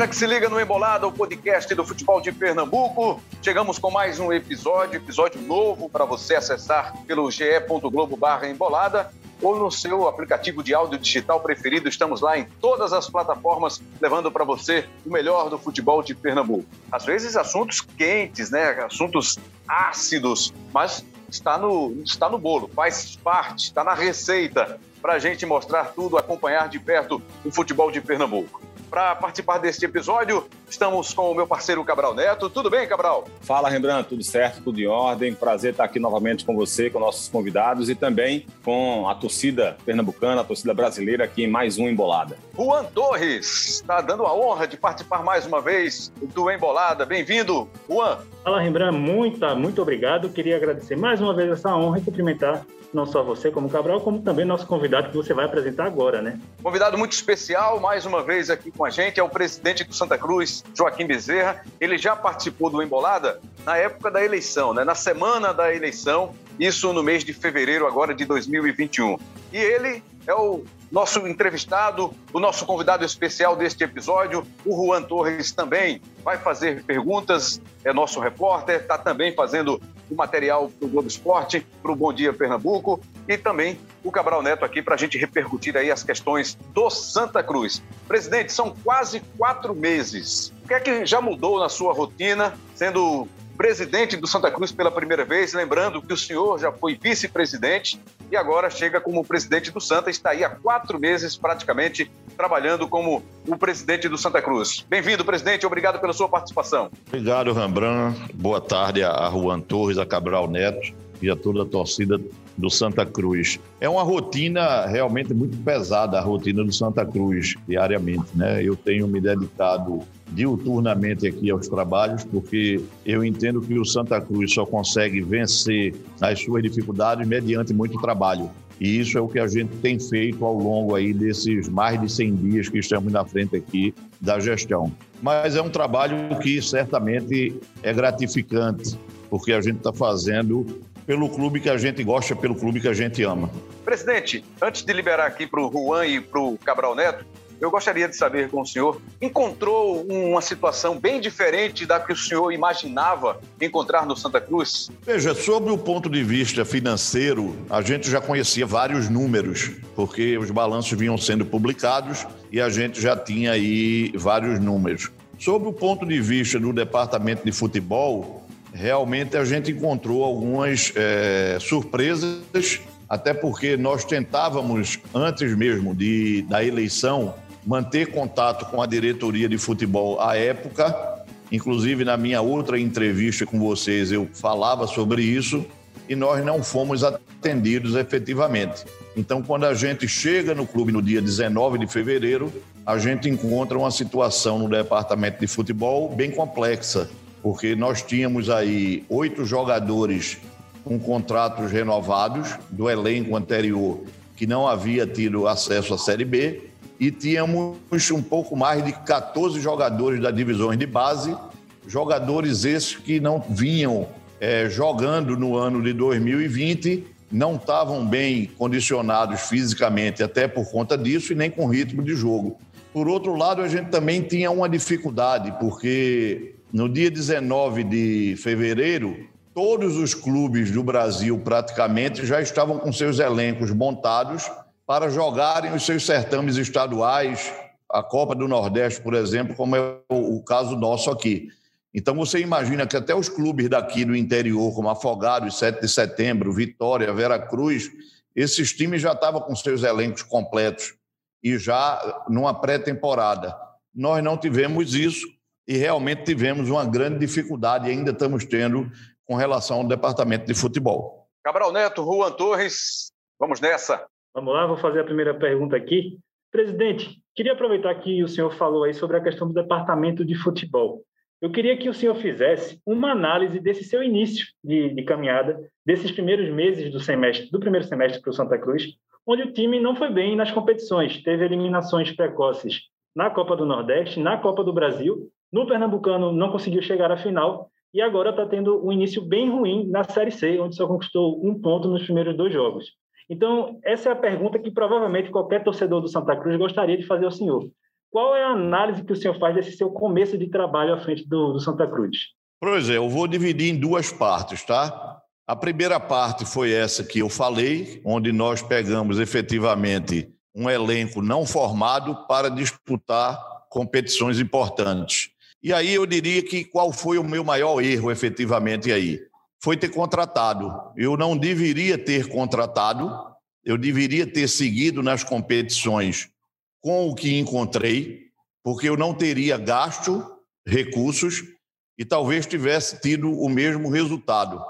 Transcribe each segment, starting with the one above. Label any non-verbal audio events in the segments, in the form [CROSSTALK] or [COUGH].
galera que se liga no Embolada, o podcast do futebol de Pernambuco. Chegamos com mais um episódio, episódio novo para você acessar pelo ge.globo embolada ou no seu aplicativo de áudio digital preferido. Estamos lá em todas as plataformas, levando para você o melhor do futebol de Pernambuco. Às vezes assuntos quentes, né? assuntos ácidos, mas está no, está no bolo, faz parte, está na receita para a gente mostrar tudo, acompanhar de perto o futebol de Pernambuco. Para participar deste episódio, estamos com o meu parceiro Cabral Neto. Tudo bem, Cabral? Fala, Rembrandt, tudo certo, tudo em ordem. Prazer estar aqui novamente com você, com nossos convidados e também com a torcida pernambucana, a torcida brasileira aqui em mais um Embolada. Juan Torres está dando a honra de participar mais uma vez do Embolada. Bem-vindo, Juan. Fala, Rembrandt, muito, muito obrigado. Queria agradecer mais uma vez essa honra e cumprimentar não só você como Cabral, como também nosso convidado que você vai apresentar agora, né? Convidado muito especial, mais uma vez aqui com a gente, é o presidente do Santa Cruz, Joaquim Bezerra. Ele já participou do Embolada na época da eleição, né? na semana da eleição, isso no mês de fevereiro agora de 2021. E ele é o nosso entrevistado, o nosso convidado especial deste episódio, o Juan Torres também vai fazer perguntas, é nosso repórter, está também fazendo o material para o Globo Esporte, para o Bom Dia Pernambuco e também o Cabral Neto aqui para a gente repercutir aí as questões do Santa Cruz. Presidente, são quase quatro meses. O que é que já mudou na sua rotina, sendo presidente do Santa Cruz pela primeira vez, lembrando que o senhor já foi vice-presidente e agora chega como presidente do Santa, está aí há quatro meses praticamente trabalhando como o presidente do Santa Cruz. Bem-vindo, presidente, obrigado pela sua participação. Obrigado, Rembrandt. Boa tarde a Juan Torres, a Cabral Neto e a toda a torcida do Santa Cruz. É uma rotina realmente muito pesada, a rotina do Santa Cruz, diariamente. Né? Eu tenho me dedicado diuturnamente aqui aos trabalhos, porque eu entendo que o Santa Cruz só consegue vencer as suas dificuldades mediante muito trabalho. E isso é o que a gente tem feito ao longo aí desses mais de 100 dias que estamos na frente aqui da gestão. Mas é um trabalho que certamente é gratificante, porque a gente está fazendo pelo clube que a gente gosta, pelo clube que a gente ama. Presidente, antes de liberar aqui para o Juan e para o Cabral Neto, eu gostaria de saber com o senhor, encontrou uma situação bem diferente da que o senhor imaginava encontrar no Santa Cruz? Veja, sobre o ponto de vista financeiro, a gente já conhecia vários números, porque os balanços vinham sendo publicados e a gente já tinha aí vários números. Sobre o ponto de vista do departamento de futebol, realmente a gente encontrou algumas é, surpresas, até porque nós tentávamos, antes mesmo de, da eleição, manter contato com a diretoria de futebol à época. Inclusive, na minha outra entrevista com vocês, eu falava sobre isso e nós não fomos atendidos efetivamente. Então, quando a gente chega no clube no dia 19 de fevereiro, a gente encontra uma situação no departamento de futebol bem complexa, porque nós tínhamos aí oito jogadores com contratos renovados do elenco anterior que não havia tido acesso à Série B e tínhamos um pouco mais de 14 jogadores das divisões de base, jogadores esses que não vinham é, jogando no ano de 2020, não estavam bem condicionados fisicamente, até por conta disso, e nem com ritmo de jogo. Por outro lado, a gente também tinha uma dificuldade, porque no dia 19 de fevereiro, todos os clubes do Brasil praticamente já estavam com seus elencos montados para jogarem os seus certames estaduais, a Copa do Nordeste, por exemplo, como é o caso nosso aqui. Então você imagina que até os clubes daqui do interior, como Afogados, 7 de Setembro, Vitória, Vera Cruz, esses times já estavam com seus elencos completos e já numa pré-temporada. Nós não tivemos isso e realmente tivemos uma grande dificuldade e ainda estamos tendo com relação ao departamento de futebol. Cabral Neto, Juan Torres, vamos nessa. Vamos lá, vou fazer a primeira pergunta aqui. Presidente, queria aproveitar que o senhor falou aí sobre a questão do departamento de futebol. Eu queria que o senhor fizesse uma análise desse seu início de, de caminhada, desses primeiros meses do semestre, do primeiro semestre para o Santa Cruz, onde o time não foi bem nas competições, teve eliminações precoces na Copa do Nordeste, na Copa do Brasil, no Pernambucano não conseguiu chegar à final e agora está tendo um início bem ruim na Série C, onde só conquistou um ponto nos primeiros dois jogos. Então, essa é a pergunta que provavelmente qualquer torcedor do Santa Cruz gostaria de fazer ao senhor. qual é a análise que o senhor faz desse seu começo de trabalho à frente do, do Santa Cruz? Pois é, eu vou dividir em duas partes, tá? A primeira parte foi essa que eu falei, onde nós pegamos efetivamente um elenco não formado para disputar competições importantes. E aí eu diria que qual foi o meu maior erro efetivamente aí? Foi ter contratado. Eu não deveria ter contratado, eu deveria ter seguido nas competições com o que encontrei, porque eu não teria gasto recursos e talvez tivesse tido o mesmo resultado.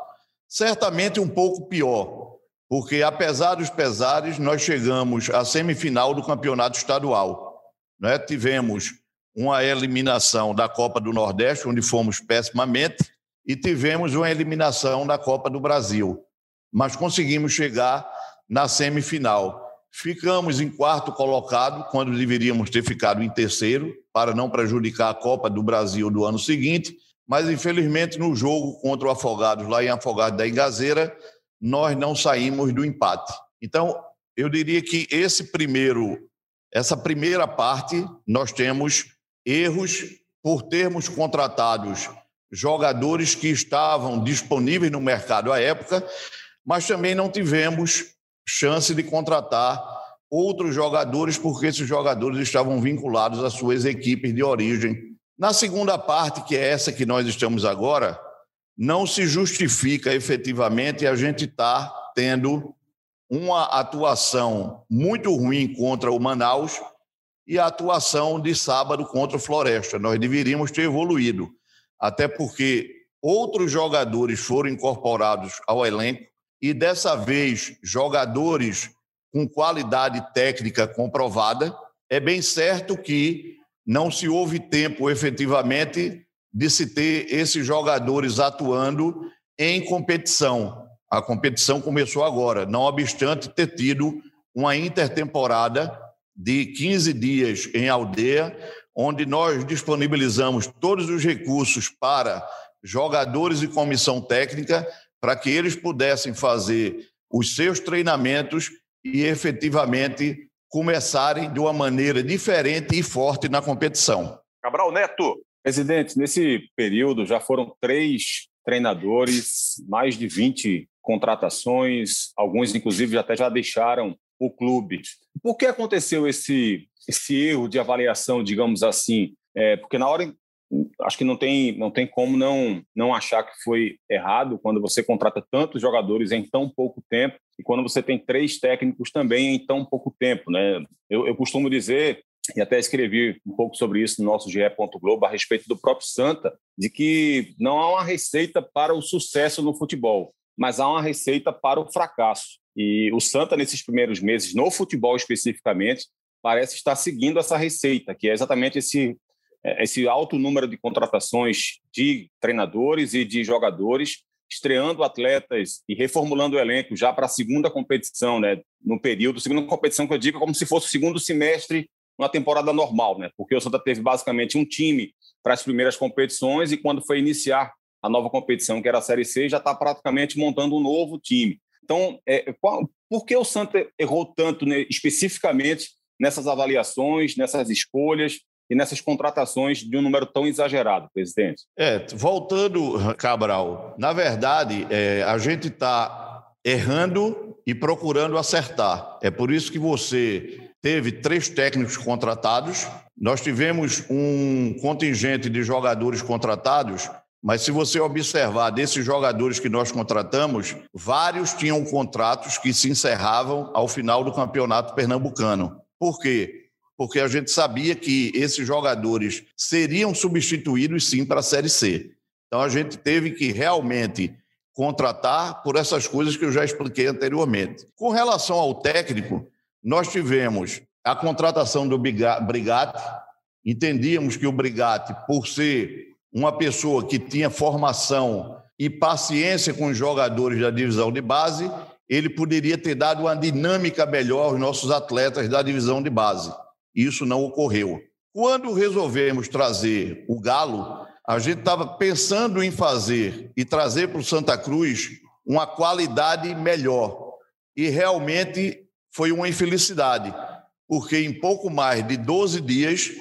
Certamente um pouco pior, porque apesar dos pesares, nós chegamos à semifinal do campeonato estadual. Né? Tivemos uma eliminação da Copa do Nordeste, onde fomos pessimamente, e tivemos uma eliminação da Copa do Brasil. Mas conseguimos chegar na semifinal. Ficamos em quarto colocado, quando deveríamos ter ficado em terceiro, para não prejudicar a Copa do Brasil do ano seguinte, mas infelizmente no jogo contra o Afogados, lá em Afogados da Engazeira, nós não saímos do empate. Então, eu diria que esse primeiro, essa primeira parte, nós temos erros por termos contratados jogadores que estavam disponíveis no mercado à época, mas também não tivemos chance de contratar outros jogadores, porque esses jogadores estavam vinculados às suas equipes de origem. Na segunda parte, que é essa que nós estamos agora, não se justifica efetivamente a gente estar tá tendo uma atuação muito ruim contra o Manaus e a atuação de sábado contra o Floresta. Nós deveríamos ter evoluído, até porque outros jogadores foram incorporados ao elenco e dessa vez jogadores com qualidade técnica comprovada. É bem certo que não se houve tempo efetivamente de se ter esses jogadores atuando em competição. A competição começou agora, não obstante ter tido uma intertemporada de 15 dias em aldeia, onde nós disponibilizamos todos os recursos para jogadores e comissão técnica para que eles pudessem fazer os seus treinamentos e efetivamente começarem de uma maneira diferente e forte na competição. Cabral Neto. Presidente, nesse período já foram três treinadores, mais de 20 contratações, alguns inclusive até já deixaram o clube. Por que aconteceu esse, esse erro de avaliação, digamos assim? É, porque na hora acho que não tem, não tem como não, não achar que foi errado quando você contrata tantos jogadores em tão pouco tempo e quando você tem três técnicos também em tão pouco tempo. Né? Eu, eu costumo dizer, e até escrevi um pouco sobre isso no nosso GE. Globo, a respeito do próprio Santa, de que não há uma receita para o sucesso no futebol, mas há uma receita para o fracasso. E o Santa, nesses primeiros meses, no futebol especificamente, parece estar seguindo essa receita, que é exatamente esse é, esse alto número de contratações de treinadores e de jogadores, estreando atletas e reformulando o elenco já para a segunda competição, né? No período, segunda competição que eu digo como se fosse o segundo semestre uma temporada normal, né? Porque o Santa teve basicamente um time para as primeiras competições e quando foi iniciar a nova competição, que era a Série C, já está praticamente montando um novo time. Então, é, qual, por que o Santa errou tanto né, especificamente nessas avaliações, nessas escolhas? e nessas contratações de um número tão exagerado, presidente? É, voltando, Cabral, na verdade, é, a gente está errando e procurando acertar. É por isso que você teve três técnicos contratados, nós tivemos um contingente de jogadores contratados, mas se você observar desses jogadores que nós contratamos, vários tinham contratos que se encerravam ao final do campeonato pernambucano. Por quê? porque a gente sabia que esses jogadores seriam substituídos sim para a Série C. Então a gente teve que realmente contratar por essas coisas que eu já expliquei anteriormente. Com relação ao técnico, nós tivemos a contratação do Brigatti, entendíamos que o Brigatti, por ser uma pessoa que tinha formação e paciência com os jogadores da divisão de base, ele poderia ter dado uma dinâmica melhor aos nossos atletas da divisão de base. Isso não ocorreu. Quando resolvemos trazer o Galo, a gente estava pensando em fazer e trazer para o Santa Cruz uma qualidade melhor. E realmente foi uma infelicidade, porque em pouco mais de 12 dias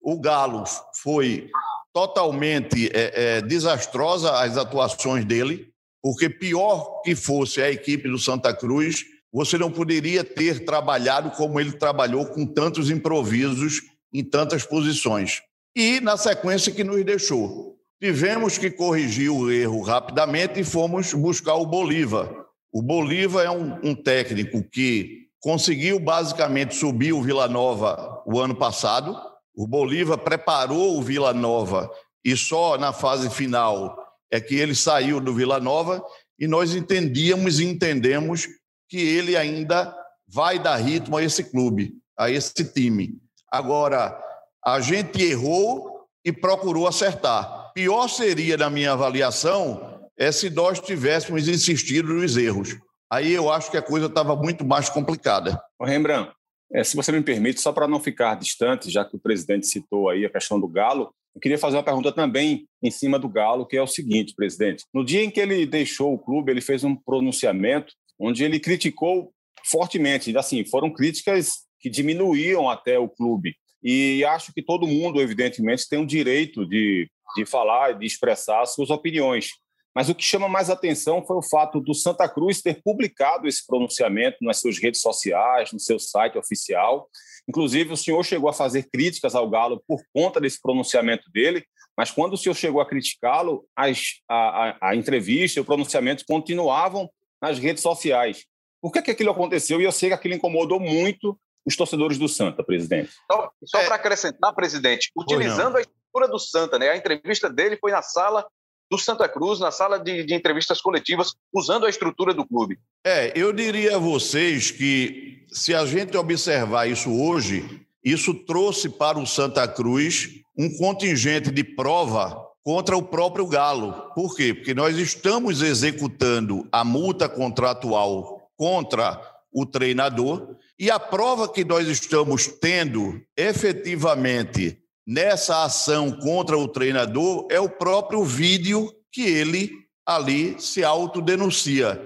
o Galo foi totalmente é, é, desastrosa as atuações dele, porque pior que fosse a equipe do Santa Cruz, você não poderia ter trabalhado como ele trabalhou com tantos improvisos em tantas posições. E na sequência que nos deixou. Tivemos que corrigir o erro rapidamente e fomos buscar o Bolívar. O Bolívar é um, um técnico que conseguiu basicamente subir o Vila Nova o ano passado. O Bolívar preparou o Vila Nova e só na fase final é que ele saiu do Vila Nova e nós entendíamos e entendemos que ele ainda vai dar ritmo a esse clube, a esse time. Agora, a gente errou e procurou acertar. Pior seria, na minha avaliação, é se nós tivéssemos insistido nos erros. Aí eu acho que a coisa estava muito mais complicada. Rembrandt, é, se você me permite, só para não ficar distante, já que o presidente citou aí a questão do Galo, eu queria fazer uma pergunta também em cima do Galo, que é o seguinte, presidente. No dia em que ele deixou o clube, ele fez um pronunciamento onde ele criticou fortemente, assim, foram críticas que diminuíam até o clube. E acho que todo mundo, evidentemente, tem o direito de, de falar, de expressar suas opiniões. Mas o que chama mais atenção foi o fato do Santa Cruz ter publicado esse pronunciamento nas suas redes sociais, no seu site oficial, Inclusive, o senhor chegou a fazer críticas ao Galo por conta desse pronunciamento dele, mas quando o senhor chegou a criticá-lo, a, a, a entrevista e o pronunciamento continuavam nas redes sociais. Por que, que aquilo aconteceu? E eu sei que aquilo incomodou muito os torcedores do Santa, presidente. Só, só é... para acrescentar, presidente, utilizando a estrutura do Santa, né? A entrevista dele foi na sala do Santa Cruz na sala de, de, entrevistas coletivas, usando a estrutura do clube. É, eu diria a vocês que se a gente observar isso hoje, isso trouxe para o Santa Cruz um contingente de prova contra o próprio Galo. Por quê? Porque nós estamos executando a multa contratual contra o treinador e a prova que nós estamos tendo efetivamente nessa ação contra o treinador é o próprio vídeo que ele ali se autodenuncia.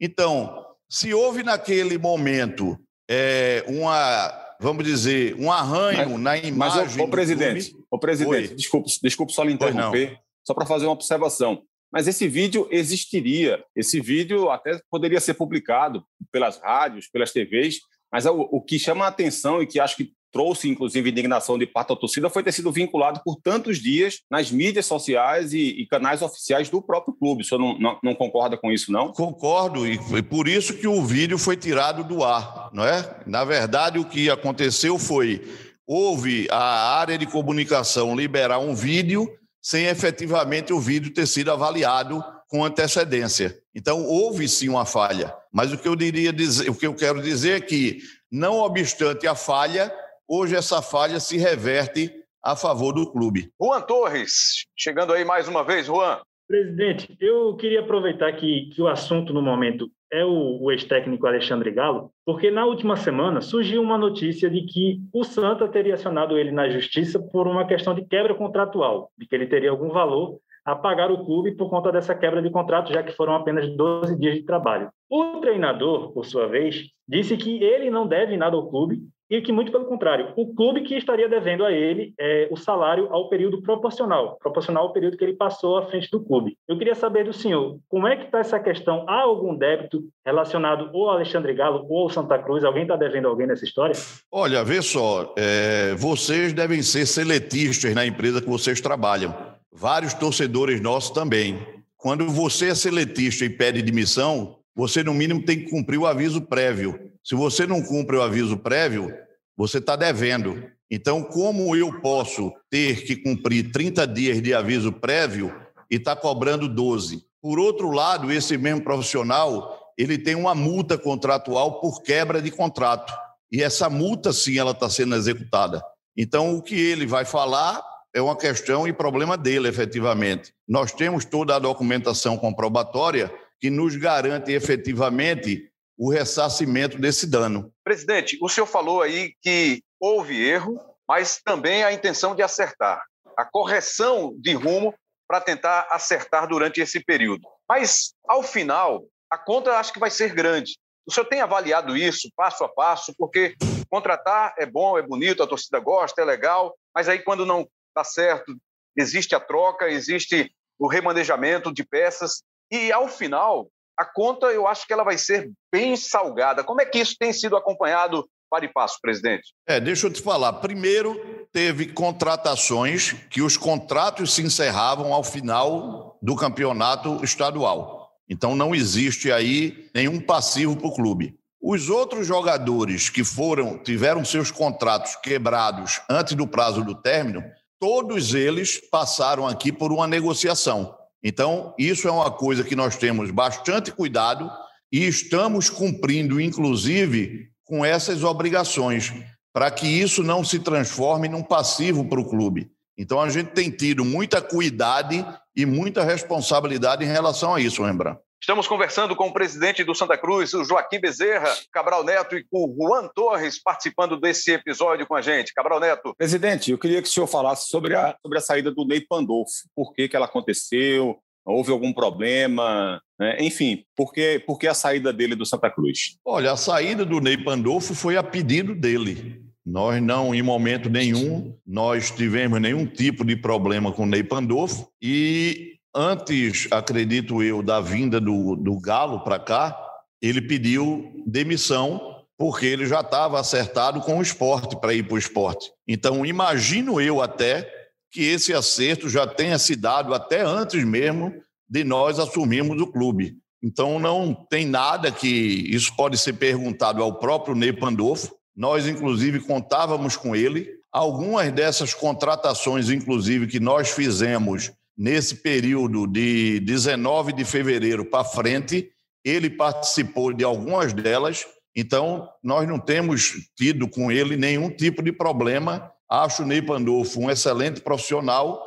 Então, se houve naquele momento é, uma, vamos dizer, um arranho mas, na imagem. Mas, o, presidente, o presidente, desculpe, desculpe só lhe interromper, só para fazer uma observação. Mas esse vídeo existiria. Esse vídeo até poderia ser publicado pelas rádios, pelas TVs, mas o, o que chama a atenção e que acho que trouxe, inclusive, indignação de parte da torcida foi ter sido vinculado por tantos dias nas mídias sociais e, e canais oficiais do próprio clube. O senhor não, não, não concorda com isso, não? Concordo, e foi por isso que o vídeo foi tirado do ar, não é? Na verdade, o que aconteceu foi houve a área de comunicação liberar um vídeo sem efetivamente o vídeo ter sido avaliado com antecedência. Então houve sim uma falha, mas o que eu diria dizer, o que eu quero dizer é que não obstante a falha, Hoje essa falha se reverte a favor do clube. Juan Torres, chegando aí mais uma vez, Juan. Presidente, eu queria aproveitar que, que o assunto no momento é o, o ex-técnico Alexandre Galo, porque na última semana surgiu uma notícia de que o Santa teria acionado ele na justiça por uma questão de quebra contratual, de que ele teria algum valor a pagar o clube por conta dessa quebra de contrato, já que foram apenas 12 dias de trabalho. O treinador, por sua vez, disse que ele não deve nada ao clube e que, muito pelo contrário, o clube que estaria devendo a ele é, o salário ao período proporcional, proporcional ao período que ele passou à frente do clube. Eu queria saber do senhor, como é que está essa questão? Há algum débito relacionado ou ao Alexandre Galo ou ao Santa Cruz? Alguém está devendo alguém nessa história? Olha, vê só, é, vocês devem ser seletistas na empresa que vocês trabalham. Vários torcedores nossos também. Quando você é seletista e pede demissão, você, no mínimo, tem que cumprir o aviso prévio. Se você não cumpre o aviso prévio, você está devendo. Então, como eu posso ter que cumprir 30 dias de aviso prévio e estar tá cobrando 12? Por outro lado, esse mesmo profissional, ele tem uma multa contratual por quebra de contrato. E essa multa, sim, ela está sendo executada. Então, o que ele vai falar é uma questão e problema dele, efetivamente. Nós temos toda a documentação comprobatória que nos garante efetivamente o ressarcimento desse dano. Presidente, o senhor falou aí que houve erro, mas também a intenção de acertar, a correção de rumo para tentar acertar durante esse período. Mas, ao final, a conta acho que vai ser grande. O senhor tem avaliado isso passo a passo? Porque Contratar é bom, é bonito, a torcida gosta, é legal, mas aí quando não dá certo, existe a troca, existe o remanejamento de peças e ao final a conta eu acho que ela vai ser bem salgada. Como é que isso tem sido acompanhado para e passo, presidente? É, deixa eu te falar. Primeiro, teve contratações que os contratos se encerravam ao final do campeonato estadual. Então não existe aí nenhum passivo para o clube. Os outros jogadores que foram tiveram seus contratos quebrados antes do prazo do término, todos eles passaram aqui por uma negociação. Então, isso é uma coisa que nós temos bastante cuidado e estamos cumprindo, inclusive, com essas obrigações, para que isso não se transforme num passivo para o clube. Então, a gente tem tido muita cuidado e muita responsabilidade em relação a isso, Rembrandt. Estamos conversando com o presidente do Santa Cruz, o Joaquim Bezerra, Cabral Neto, e com o Juan Torres participando desse episódio com a gente. Cabral Neto. Presidente, eu queria que o senhor falasse sobre a, sobre a saída do Ney Pandolfo. Por que, que ela aconteceu? Houve algum problema? Né? Enfim, por que, por que a saída dele do Santa Cruz? Olha, a saída do Ney Pandolfo foi a pedido dele. Nós não, em momento nenhum, nós tivemos nenhum tipo de problema com o Ney Pandolfo e antes, acredito eu, da vinda do, do Galo para cá, ele pediu demissão porque ele já estava acertado com o esporte para ir para o esporte. Então, imagino eu até que esse acerto já tenha se dado até antes mesmo de nós assumirmos o clube. Então, não tem nada que isso pode ser perguntado ao próprio Ney Pandolfo. Nós, inclusive, contávamos com ele. Algumas dessas contratações, inclusive, que nós fizemos nesse período de 19 de fevereiro para frente, ele participou de algumas delas, então nós não temos tido com ele nenhum tipo de problema. Acho o Ney Pandolfo um excelente profissional,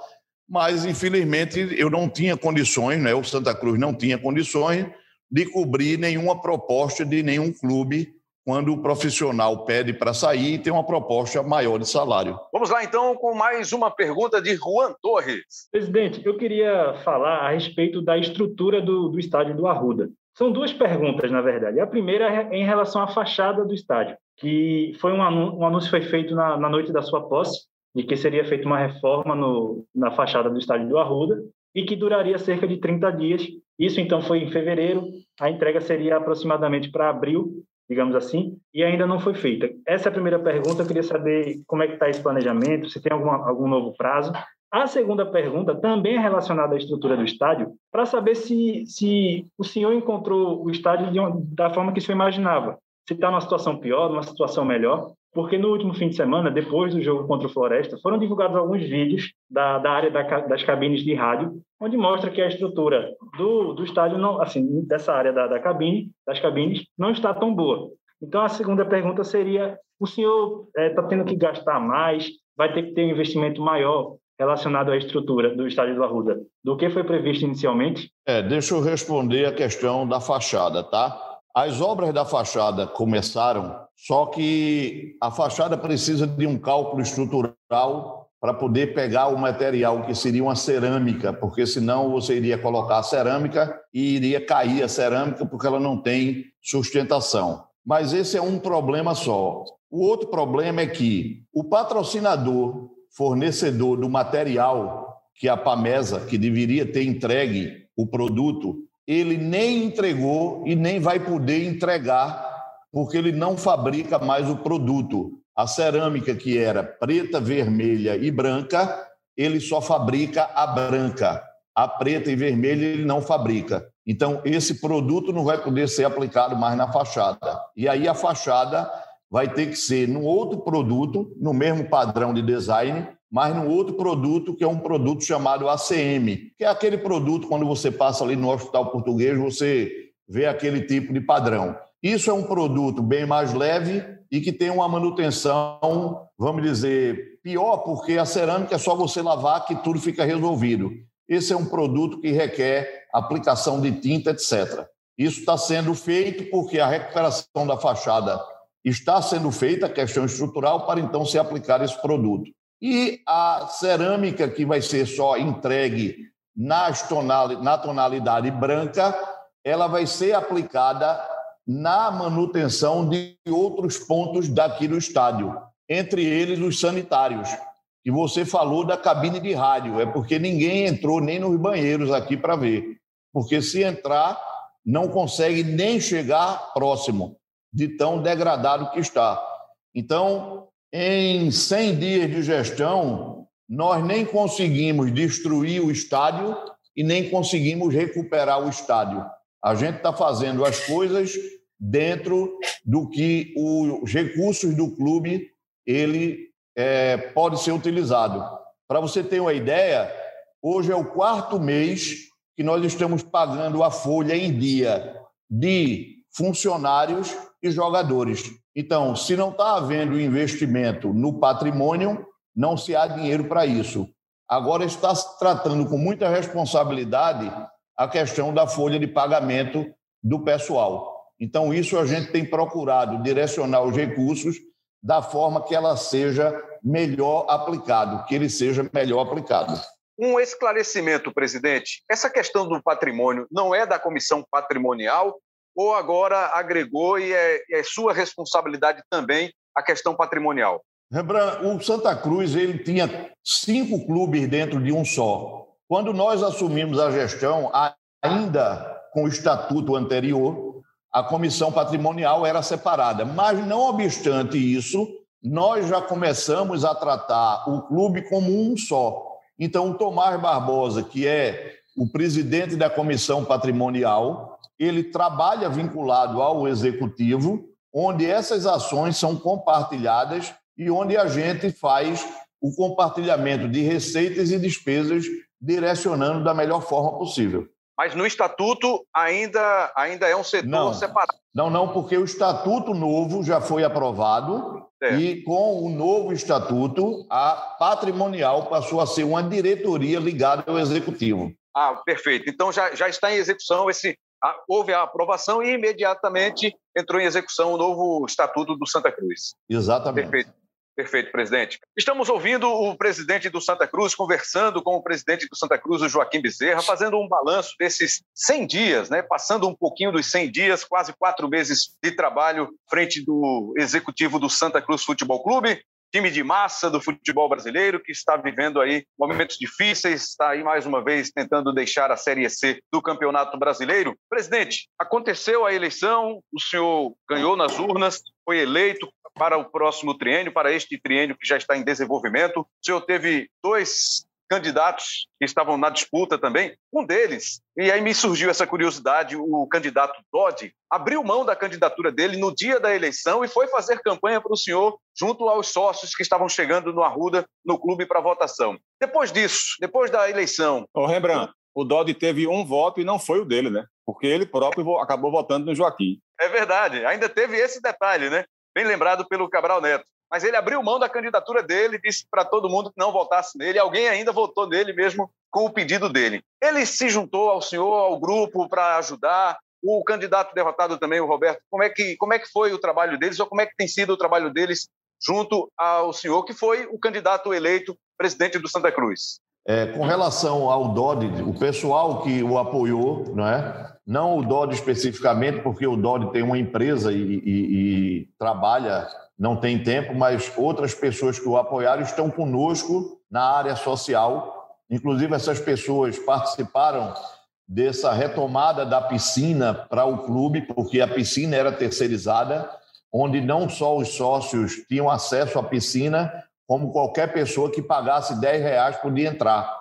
mas infelizmente eu não tinha condições, né? o Santa Cruz não tinha condições de cobrir nenhuma proposta de nenhum clube quando o profissional pede para sair e tem uma proposta maior de salário. Vamos lá então com mais uma pergunta de Juan Torres. Presidente, eu queria falar a respeito da estrutura do, do estádio do Arruda. São duas perguntas, na verdade. A primeira é em relação à fachada do estádio, que foi um anúncio, um anúncio foi feito na, na noite da sua posse, de que seria feita uma reforma no, na fachada do estádio do Arruda e que duraria cerca de 30 dias. Isso então foi em fevereiro, a entrega seria aproximadamente para abril digamos assim, e ainda não foi feita. Essa é a primeira pergunta, eu queria saber como é que está esse planejamento, se tem alguma, algum novo prazo. A segunda pergunta também é relacionada à estrutura do estádio, para saber se, se o senhor encontrou o estádio da forma que o senhor imaginava. Se está numa situação pior, numa situação melhor, porque no último fim de semana, depois do jogo contra o Floresta, foram divulgados alguns vídeos da, da área da, das cabines de rádio, onde mostra que a estrutura do, do estádio, não, assim, dessa área da, da cabine, das cabines, não está tão boa. Então, a segunda pergunta seria: o senhor está é, tá tendo que gastar mais, vai ter que ter um investimento maior relacionado à estrutura do estádio do Arruda do que foi previsto inicialmente? É, deixa eu responder a questão da fachada, tá? As obras da fachada começaram, só que a fachada precisa de um cálculo estrutural para poder pegar o material que seria uma cerâmica, porque senão você iria colocar a cerâmica e iria cair a cerâmica porque ela não tem sustentação. Mas esse é um problema só. O outro problema é que o patrocinador, fornecedor do material, que a Pamesa, que deveria ter entregue o produto, ele nem entregou e nem vai poder entregar, porque ele não fabrica mais o produto. A cerâmica, que era preta, vermelha e branca, ele só fabrica a branca. A preta e vermelha ele não fabrica. Então, esse produto não vai poder ser aplicado mais na fachada. E aí a fachada vai ter que ser num outro produto, no mesmo padrão de design, mas num outro produto que é um produto chamado ACM, que é aquele produto quando você passa ali no hospital português, você vê aquele tipo de padrão. Isso é um produto bem mais leve e que tem uma manutenção, vamos dizer, pior, porque a cerâmica é só você lavar que tudo fica resolvido. Esse é um produto que requer aplicação de tinta, etc. Isso está sendo feito porque a recuperação da fachada está sendo feita, a questão estrutural, para então se aplicar esse produto. E a cerâmica, que vai ser só entregue na tonalidade branca, ela vai ser aplicada na manutenção de outros pontos daqui do estádio, entre eles os sanitários. E você falou da cabine de rádio, é porque ninguém entrou nem nos banheiros aqui para ver. Porque se entrar, não consegue nem chegar próximo de tão degradado que está. Então, em 100 dias de gestão, nós nem conseguimos destruir o estádio e nem conseguimos recuperar o estádio. A gente está fazendo as coisas dentro do que os recursos do clube ele é, pode ser utilizado. Para você ter uma ideia, hoje é o quarto mês que nós estamos pagando a folha em dia de funcionários e jogadores. Então, se não está havendo investimento no patrimônio, não se há dinheiro para isso. Agora está se tratando com muita responsabilidade a questão da folha de pagamento do pessoal. Então, isso a gente tem procurado direcionar os recursos da forma que ela seja melhor aplicado, que ele seja melhor aplicado. Um esclarecimento, presidente. Essa questão do patrimônio não é da comissão patrimonial ou agora agregou e é, é sua responsabilidade também a questão patrimonial? Rembrandt, o Santa Cruz ele tinha cinco clubes dentro de um só. Quando nós assumimos a gestão, ainda com o estatuto anterior, a comissão patrimonial era separada. Mas, não obstante isso, nós já começamos a tratar o clube como um só. Então, o Tomás Barbosa, que é o presidente da comissão patrimonial, ele trabalha vinculado ao executivo, onde essas ações são compartilhadas e onde a gente faz o compartilhamento de receitas e despesas direcionando da melhor forma possível. Mas no estatuto ainda, ainda é um setor não, separado. Não, não, porque o estatuto novo já foi aprovado e com o novo estatuto a patrimonial passou a ser uma diretoria ligada ao executivo. Ah, perfeito. Então já, já está em execução esse. Houve a aprovação e imediatamente entrou em execução o novo estatuto do Santa Cruz. Exatamente. Perfeito. Perfeito, presidente. Estamos ouvindo o presidente do Santa Cruz conversando com o presidente do Santa Cruz, o Joaquim Bezerra, fazendo um balanço desses 100 dias, né? passando um pouquinho dos 100 dias, quase quatro meses de trabalho frente do executivo do Santa Cruz Futebol Clube, time de massa do futebol brasileiro que está vivendo aí momentos difíceis, está aí mais uma vez tentando deixar a Série C do Campeonato Brasileiro. Presidente, aconteceu a eleição, o senhor ganhou nas urnas, foi eleito, para o próximo triênio, para este triênio que já está em desenvolvimento. O senhor teve dois candidatos que estavam na disputa também. Um deles, e aí me surgiu essa curiosidade, o candidato Dodge abriu mão da candidatura dele no dia da eleição e foi fazer campanha para o senhor junto aos sócios que estavam chegando no Arruda, no clube, para votação. Depois disso, depois da eleição... Ô, Rembrandt, o Dodge teve um voto e não foi o dele, né? Porque ele próprio acabou votando no Joaquim. É verdade, ainda teve esse detalhe, né? bem lembrado pelo Cabral Neto. Mas ele abriu mão da candidatura dele, disse para todo mundo que não votasse nele. Alguém ainda votou nele mesmo com o pedido dele. Ele se juntou ao senhor, ao grupo, para ajudar. O candidato derrotado também, o Roberto, como é, que, como é que foi o trabalho deles ou como é que tem sido o trabalho deles junto ao senhor, que foi o candidato eleito presidente do Santa Cruz? É, com relação ao Dodi, o pessoal que o apoiou, não é? Não o Dodi especificamente, porque o Dodi tem uma empresa e, e, e, trabalha, não tem tempo, mas outras pessoas que o apoiaram estão conosco na área social. Inclusive, essas pessoas participaram dessa retomada da piscina para o clube, porque a piscina era terceirizada, onde não só os sócios tinham acesso à piscina, como qualquer pessoa que pagasse 10 reais podia entrar.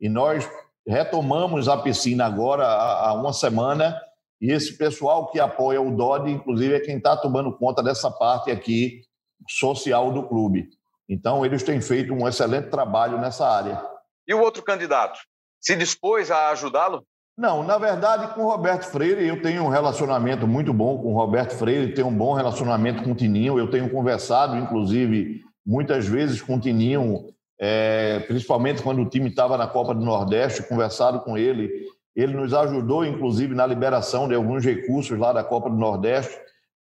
E nós retomamos a piscina agora há uma semana e esse pessoal que apoia o DOD, inclusive, é quem está tomando conta dessa parte aqui social do clube. Então, eles têm feito um excelente trabalho nessa área. E o outro candidato? Se dispôs a ajudá-lo? Não, na verdade, com o Roberto Freire, eu tenho um relacionamento muito bom com o Roberto Freire, tenho um bom relacionamento com o Tininho, eu tenho conversado, inclusive, muitas vezes com o Tininho é, principalmente quando o time estava na Copa do Nordeste, conversado com ele. Ele nos ajudou, inclusive, na liberação de alguns recursos lá da Copa do Nordeste.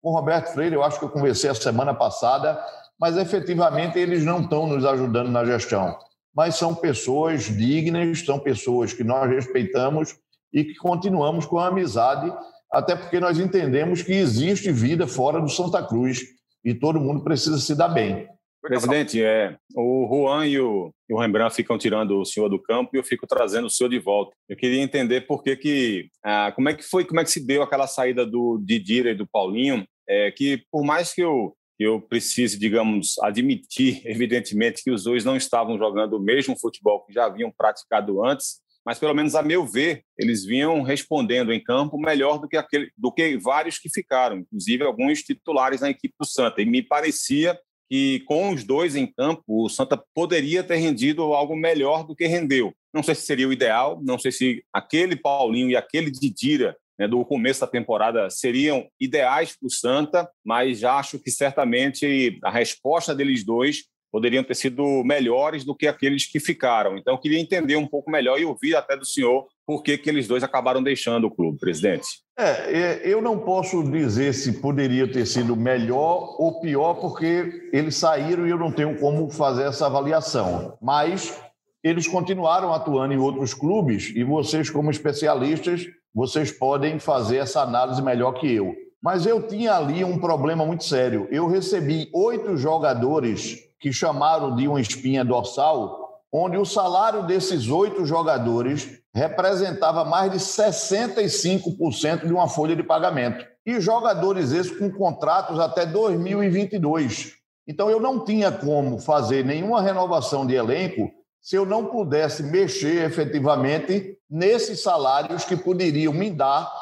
Com o Roberto Freire, eu acho que eu conversei a semana passada, mas efetivamente eles não estão nos ajudando na gestão. Mas são pessoas dignas, são pessoas que nós respeitamos e que continuamos com a amizade, até porque nós entendemos que existe vida fora do Santa Cruz e todo mundo precisa se dar bem. Presidente, é, o Juan e o, e o, Rembrandt ficam tirando o senhor do campo e eu fico trazendo o senhor de volta. Eu queria entender por que que, ah, como é que foi, como é que se deu aquela saída do Didira e do Paulinho, é, que por mais que eu, que eu precise, digamos, admitir, [LAUGHS] evidentemente, que os dois não estavam jogando o mesmo futebol que já haviam praticado antes, mas pelo menos a meu ver, eles vinham respondendo em campo melhor do que aquele, do que vários que ficaram, inclusive alguns titulares na equipe do Santa. E me parecia que com os dois em campo, o Santa poderia ter rendido algo melhor do que rendeu. Não sei se seria o ideal, não sei se aquele Paulinho e aquele Didira né, do começo da temporada seriam ideais para o Santa, mas já acho que certamente a resposta deles dois poderiam ter sido melhores do que aqueles que ficaram. Então, queria entender um pouco melhor e ouvir até do senhor por que, que eles dois acabaram deixando o clube, presidente. É, é, eu não posso dizer se poderia ter sido melhor ou pior, porque eles saíram e eu não tenho como fazer essa avaliação. Mas eles continuaram atuando em outros clubes e vocês, como especialistas, vocês podem fazer essa análise melhor que eu. Mas eu tinha ali um problema muito sério. Eu recebi oito jogadores que chamaram de uma espinha dorsal, onde o salário desses oito jogadores representava mais de 65% de uma folha de pagamento. E jogadores esses com contratos até 2022. Então eu não tinha como fazer nenhuma renovação de elenco se eu não pudesse mexer efetivamente nesses salários que poderiam me dar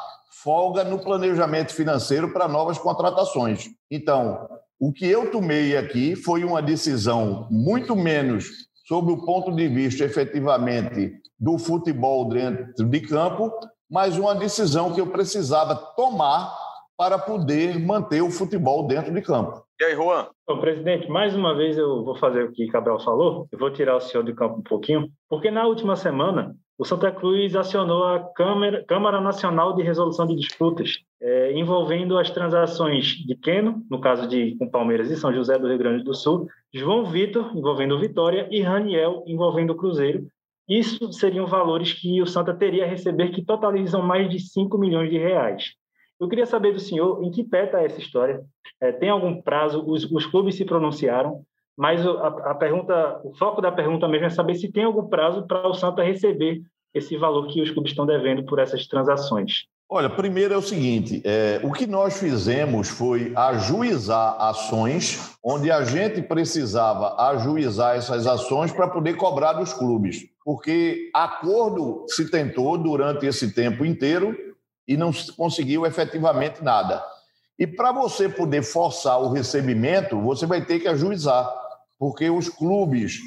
folga no planejamento financeiro para novas contratações. Então, o que eu tomei aqui foi uma decisão muito menos sob o ponto de vista efetivamente do futebol dentro de campo, mas uma decisão que eu precisava tomar para poder manter o futebol dentro de campo. E aí, Juan? Bom, presidente, mais uma vez eu vou fazer o que Cabral falou, eu vou tirar o senhor de campo um pouquinho, porque na última semana o Santa Cruz acionou a Câmara, Câmara Nacional de Resolução de Disputas, é, envolvendo as transações de Queno, no caso de com Palmeiras e São José do Rio Grande do Sul, João Vitor, envolvendo o Vitória, e Raniel, envolvendo o Cruzeiro. Isso seriam valores que o Santa teria a receber, que totalizam mais de 5 milhões de reais. Eu queria saber do senhor em que pé está essa história. É, tem algum prazo? Os, os clubes se pronunciaram, mas a, a, pergunta, o foco da pergunta mesmo é saber se tem algum prazo para o Santa receber esse valor que os clubes estão devendo por essas transações. Olha, primeiro é o seguinte: é, o que nós fizemos foi ajuizar ações onde a gente precisava ajuizar essas ações para poder cobrar dos clubes, porque acordo se tentou durante esse tempo inteiro e não se conseguiu efetivamente nada. E para você poder forçar o recebimento, você vai ter que ajuizar porque os clubes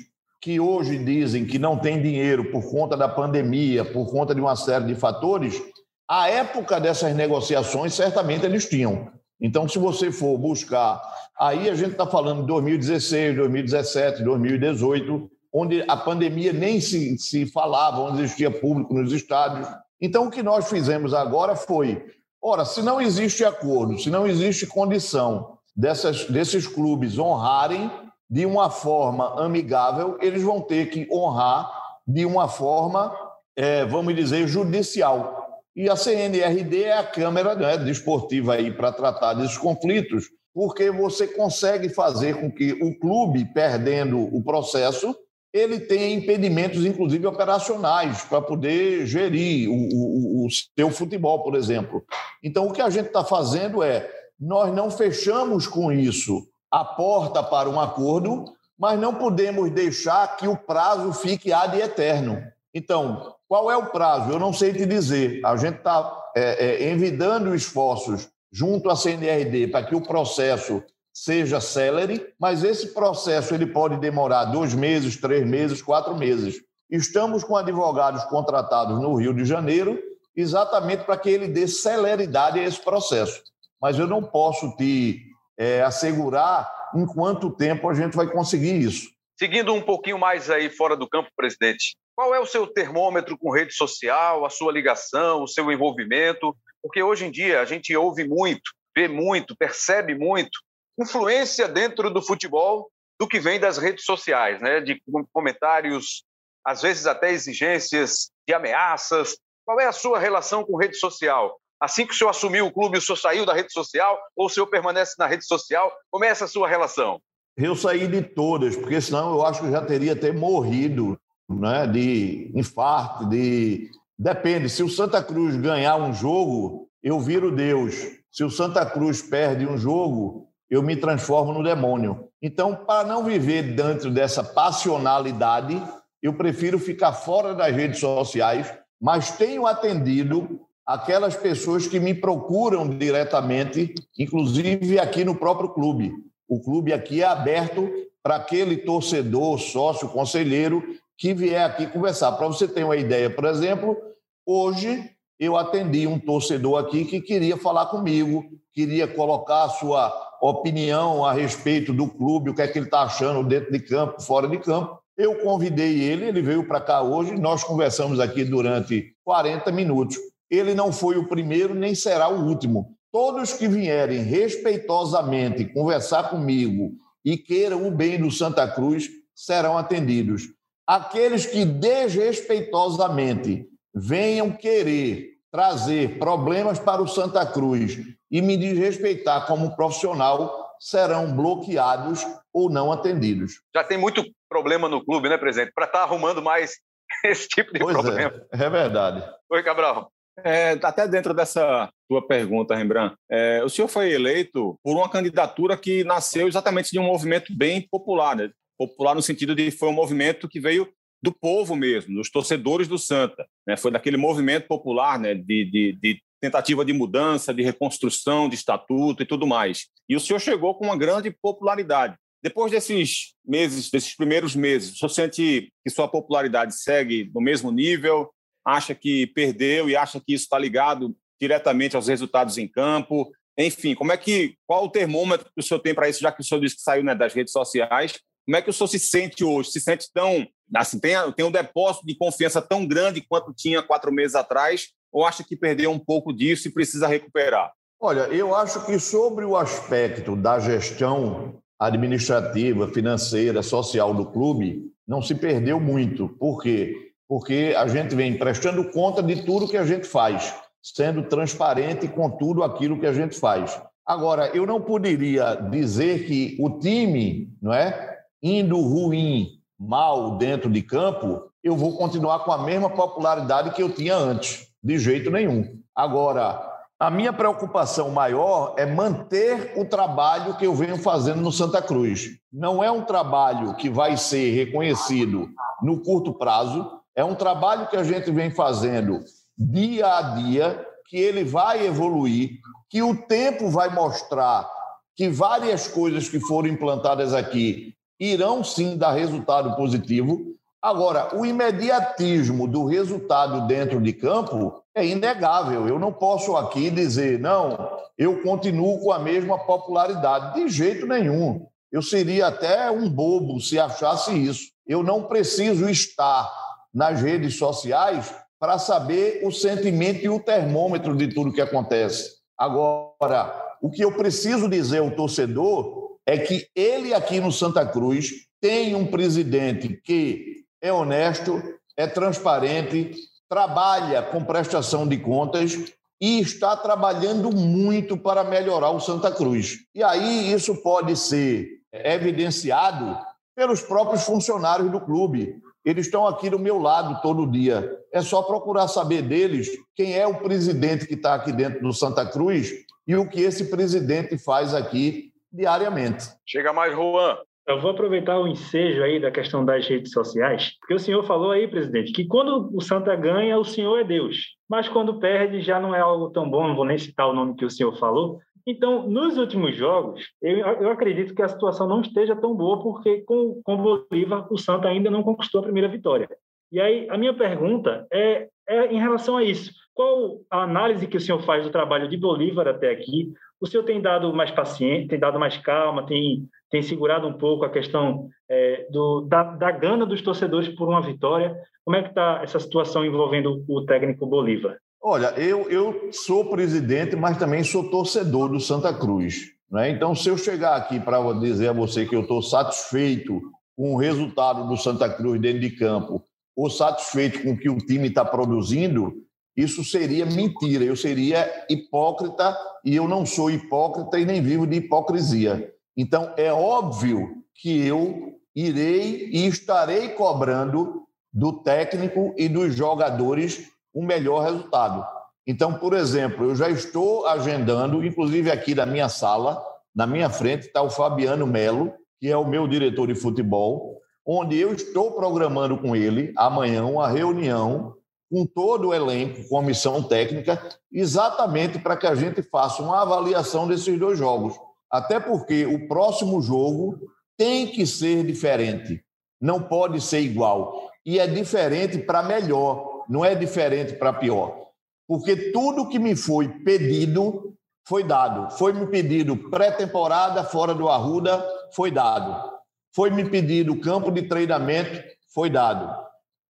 que hoje dizem que não têm dinheiro por conta da pandemia, por conta de uma série de fatores, a época dessas negociações certamente eles tinham. Então, se você for buscar, aí a gente está falando de 2016, 2017, 2018, onde a pandemia nem se, se falava, onde existia público nos estádios. Então, o que nós fizemos agora foi: ora, se não existe acordo, se não existe condição dessas, desses clubes honrarem de uma forma amigável, eles vão ter que honrar de uma forma, é, vamos dizer, judicial. E a CNRD é a Câmara né, Desportiva aí para tratar desses conflitos, porque você consegue fazer com que o clube, perdendo o processo, ele tenha impedimentos, inclusive operacionais, para poder gerir o, o, o seu futebol, por exemplo. Então, o que a gente está fazendo é, nós não fechamos com isso a porta para um acordo, mas não podemos deixar que o prazo fique ad eterno. Então, qual é o prazo? Eu não sei te dizer. A gente está é, é, envidando esforços junto à CNRD para que o processo seja célere, mas esse processo ele pode demorar dois meses, três meses, quatro meses. Estamos com advogados contratados no Rio de Janeiro exatamente para que ele dê celeridade a esse processo. Mas eu não posso te é, assegurar em quanto tempo a gente vai conseguir isso. Seguindo um pouquinho mais aí fora do campo, presidente, qual é o seu termômetro com rede social, a sua ligação, o seu envolvimento? Porque hoje em dia a gente ouve muito, vê muito, percebe muito influência dentro do futebol do que vem das redes sociais, né? De comentários, às vezes até exigências de ameaças. Qual é a sua relação com rede social? Assim que o senhor assumiu o clube, o senhor saiu da rede social ou o senhor permanece na rede social? Como é essa sua relação? Eu saí de todas, porque senão eu acho que eu já teria até morrido né, de infarto, de. Depende, se o Santa Cruz ganhar um jogo, eu viro Deus. Se o Santa Cruz perde um jogo, eu me transformo no demônio. Então, para não viver dentro dessa passionalidade, eu prefiro ficar fora das redes sociais, mas tenho atendido aquelas pessoas que me procuram diretamente, inclusive aqui no próprio clube. O clube aqui é aberto para aquele torcedor, sócio, conselheiro que vier aqui conversar. Para você ter uma ideia, por exemplo, hoje eu atendi um torcedor aqui que queria falar comigo, queria colocar a sua opinião a respeito do clube, o que é que ele está achando dentro de campo, fora de campo. Eu convidei ele, ele veio para cá hoje, nós conversamos aqui durante 40 minutos. Ele não foi o primeiro, nem será o último. Todos que vierem respeitosamente conversar comigo e queiram o bem do Santa Cruz serão atendidos. Aqueles que desrespeitosamente venham querer trazer problemas para o Santa Cruz e me desrespeitar como profissional serão bloqueados ou não atendidos. Já tem muito problema no clube, né, presidente? Para estar tá arrumando mais [LAUGHS] esse tipo de pois é, problema. É, é verdade. Oi, Cabral. É, até dentro dessa tua pergunta, Rembrandt, é, o senhor foi eleito por uma candidatura que nasceu exatamente de um movimento bem popular, né? popular no sentido de foi um movimento que veio do povo mesmo, dos torcedores do Santa. Né? Foi daquele movimento popular né? de, de, de tentativa de mudança, de reconstrução de estatuto e tudo mais. E o senhor chegou com uma grande popularidade. Depois desses meses, desses primeiros meses, o senhor sente que sua popularidade segue no mesmo nível? Acha que perdeu e acha que isso está ligado diretamente aos resultados em campo? Enfim, como é que qual o termômetro que o senhor tem para isso, já que o senhor disse que saiu né, das redes sociais? Como é que o senhor se sente hoje? Se sente tão assim tem, tem um depósito de confiança tão grande quanto tinha quatro meses atrás? Ou acha que perdeu um pouco disso e precisa recuperar? Olha, eu acho que sobre o aspecto da gestão administrativa, financeira, social do clube, não se perdeu muito. Por quê? Porque a gente vem prestando conta de tudo que a gente faz, sendo transparente com tudo aquilo que a gente faz. Agora, eu não poderia dizer que o time, não é, indo ruim, mal dentro de campo, eu vou continuar com a mesma popularidade que eu tinha antes, de jeito nenhum. Agora, a minha preocupação maior é manter o trabalho que eu venho fazendo no Santa Cruz. Não é um trabalho que vai ser reconhecido no curto prazo, é um trabalho que a gente vem fazendo dia a dia, que ele vai evoluir, que o tempo vai mostrar que várias coisas que foram implantadas aqui irão sim dar resultado positivo. Agora, o imediatismo do resultado dentro de campo é inegável. Eu não posso aqui dizer, não, eu continuo com a mesma popularidade. De jeito nenhum. Eu seria até um bobo se achasse isso. Eu não preciso estar nas redes sociais para saber o sentimento e o termômetro de tudo que acontece. Agora, o que eu preciso dizer ao torcedor é que ele aqui no Santa Cruz tem um presidente que é honesto, é transparente, trabalha com prestação de contas e está trabalhando muito para melhorar o Santa Cruz. E aí isso pode ser evidenciado pelos próprios funcionários do clube. Eles estão aqui do meu lado todo dia. É só procurar saber deles quem é o presidente que está aqui dentro do Santa Cruz e o que esse presidente faz aqui diariamente. Chega mais, Juan. Eu vou aproveitar o ensejo aí da questão das redes sociais, porque o senhor falou aí, presidente, que quando o Santa ganha, o senhor é Deus, mas quando perde já não é algo tão bom, não vou nem citar o nome que o senhor falou. Então, nos últimos jogos, eu, eu acredito que a situação não esteja tão boa, porque com, com o Bolívar, o Santa ainda não conquistou a primeira vitória. E aí, a minha pergunta é, é em relação a isso. Qual a análise que o senhor faz do trabalho de Bolívar até aqui? O senhor tem dado mais paciência, tem dado mais calma, tem, tem segurado um pouco a questão é, do, da, da gana dos torcedores por uma vitória. Como é que está essa situação envolvendo o técnico Bolívar? Olha, eu, eu sou presidente, mas também sou torcedor do Santa Cruz. Né? Então, se eu chegar aqui para dizer a você que eu estou satisfeito com o resultado do Santa Cruz dentro de campo, ou satisfeito com o que o time está produzindo, isso seria mentira, eu seria hipócrita e eu não sou hipócrita e nem vivo de hipocrisia. Então, é óbvio que eu irei e estarei cobrando do técnico e dos jogadores um melhor resultado. Então, por exemplo, eu já estou agendando, inclusive aqui na minha sala, na minha frente está o Fabiano Melo, que é o meu diretor de futebol, onde eu estou programando com ele amanhã uma reunião com todo o elenco, comissão técnica, exatamente para que a gente faça uma avaliação desses dois jogos. Até porque o próximo jogo tem que ser diferente, não pode ser igual. E é diferente para melhor, não é diferente para pior. Porque tudo que me foi pedido foi dado. Foi me pedido pré-temporada fora do Arruda, foi dado. Foi me pedido campo de treinamento, foi dado.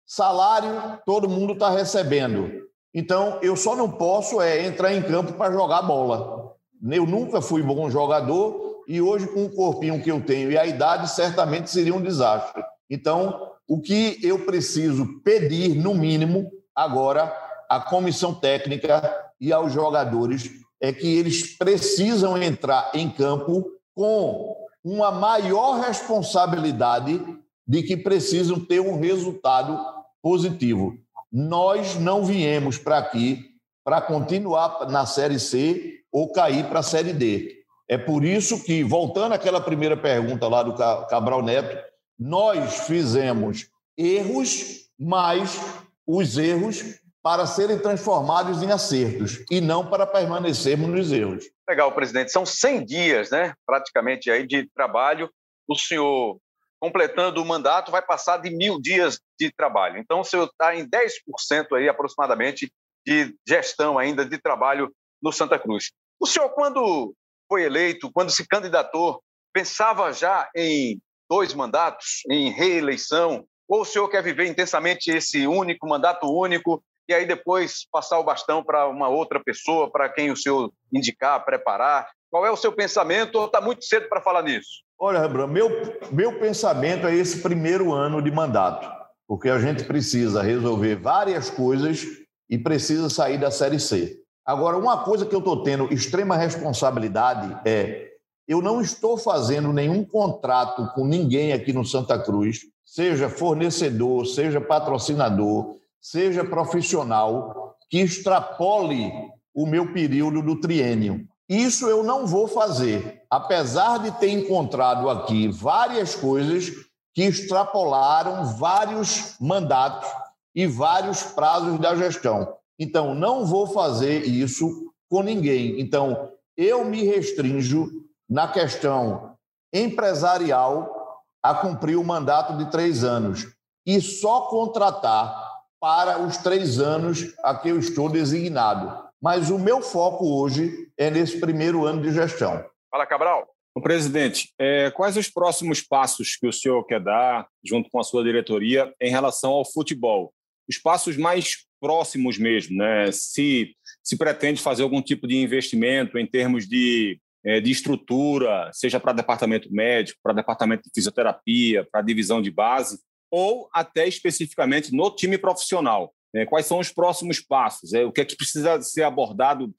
Salário, todo mundo está recebendo. Então, eu só não posso é entrar em campo para jogar bola. Eu nunca fui bom jogador e hoje, com o corpinho que eu tenho e a idade, certamente seria um desastre. Então, o que eu preciso pedir, no mínimo, agora, à comissão técnica e aos jogadores, é que eles precisam entrar em campo com uma maior responsabilidade de que precisam ter um resultado positivo. Nós não viemos para aqui para continuar na Série C ou cair para a Série D. É por isso que, voltando àquela primeira pergunta lá do Cabral Neto, nós fizemos erros, mas os erros para serem transformados em acertos e não para permanecermos nos erros. Legal, presidente. São 100 dias, né, praticamente, aí de trabalho. O senhor, completando o mandato, vai passar de mil dias de trabalho. Então, o senhor está em 10% aí, aproximadamente, de gestão ainda de trabalho no Santa Cruz. O senhor, quando foi eleito, quando se candidatou, pensava já em dois mandatos, em reeleição? Ou o senhor quer viver intensamente esse único mandato único e aí depois passar o bastão para uma outra pessoa, para quem o senhor indicar, preparar? Qual é o seu pensamento ou está muito cedo para falar nisso? Olha, Rembrandt, meu, meu pensamento é esse primeiro ano de mandato, porque a gente precisa resolver várias coisas e precisa sair da Série C. Agora, uma coisa que eu estou tendo extrema responsabilidade é eu não estou fazendo nenhum contrato com ninguém aqui no Santa Cruz, seja fornecedor, seja patrocinador, seja profissional, que extrapole o meu período do triênio. Isso eu não vou fazer, apesar de ter encontrado aqui várias coisas que extrapolaram vários mandatos e vários prazos da gestão. Então, não vou fazer isso com ninguém. Então, eu me restringo na questão empresarial a cumprir o mandato de três anos e só contratar para os três anos a que eu estou designado. Mas o meu foco hoje é nesse primeiro ano de gestão. Fala, Cabral. O presidente, é, quais os próximos passos que o senhor quer dar, junto com a sua diretoria, em relação ao futebol? Os passos mais próximos mesmo, né? Se, se pretende fazer algum tipo de investimento em termos de, é, de estrutura, seja para departamento médico, para departamento de fisioterapia, para divisão de base, ou até especificamente no time profissional. É, quais são os próximos passos? É, o que é que precisa ser abordado